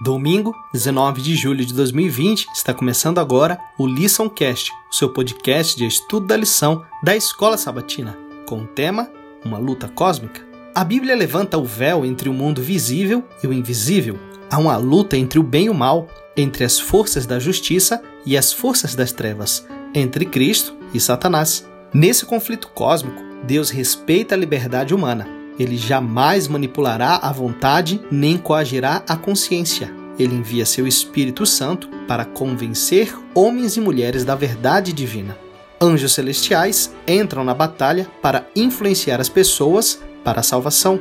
Domingo, 19 de julho de 2020, está começando agora o LiçãoCast, o seu podcast de estudo da lição da Escola Sabatina, com o tema Uma luta cósmica. A Bíblia levanta o véu entre o mundo visível e o invisível. Há uma luta entre o bem e o mal, entre as forças da justiça e as forças das trevas, entre Cristo e Satanás. Nesse conflito cósmico, Deus respeita a liberdade humana ele jamais manipulará a vontade nem coagirá a consciência. Ele envia seu Espírito Santo para convencer homens e mulheres da verdade divina. Anjos celestiais entram na batalha para influenciar as pessoas para a salvação.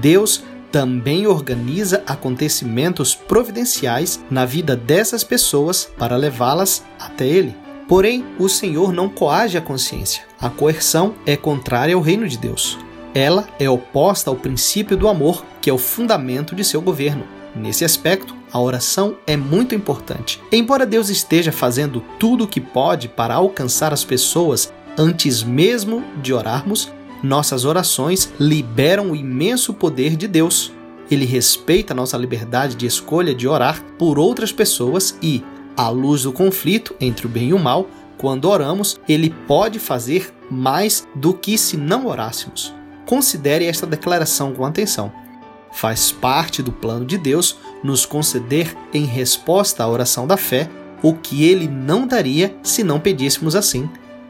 Deus também organiza acontecimentos providenciais na vida dessas pessoas para levá-las até Ele. Porém, o Senhor não coage a consciência. A coerção é contrária ao reino de Deus. Ela é oposta ao princípio do amor, que é o fundamento de seu governo. Nesse aspecto, a oração é muito importante. Embora Deus esteja fazendo tudo o que pode para alcançar as pessoas antes mesmo de orarmos, nossas orações liberam o imenso poder de Deus. Ele respeita nossa liberdade de escolha de orar por outras pessoas e, à luz do conflito entre o bem e o mal, quando oramos, ele pode fazer mais do que se não orássemos. Considere esta declaração com atenção. Faz parte do plano de Deus nos conceder, em resposta à oração da fé, o que ele não daria se não pedíssemos assim.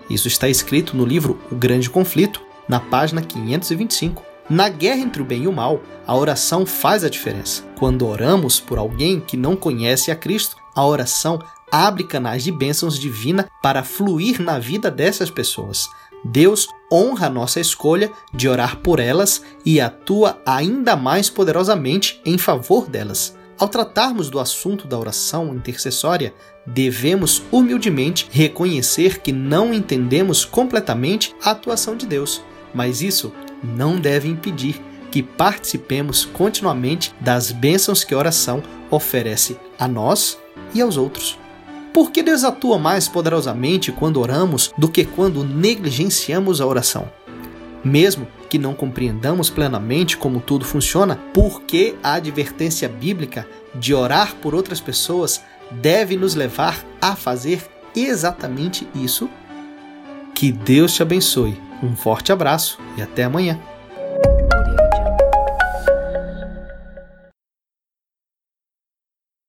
Isso está escrito no livro O Grande Conflito, na página 525. Na guerra entre o bem e o mal, a oração faz a diferença. Quando oramos por alguém que não conhece a Cristo, a oração abre canais de bênçãos divina para fluir na vida dessas pessoas. Deus honra nossa escolha de orar por elas e atua ainda mais poderosamente em favor delas. Ao tratarmos do assunto da oração intercessória, devemos humildemente reconhecer que não entendemos completamente a atuação de Deus, mas isso não deve impedir que participemos continuamente das bênçãos que a oração oferece a nós e aos outros. Por que Deus atua mais poderosamente quando oramos do que quando negligenciamos a oração? Mesmo que não compreendamos plenamente como tudo funciona, por que a advertência bíblica de orar por outras pessoas deve nos levar a fazer exatamente isso? Que Deus te abençoe. Um forte abraço e até amanhã.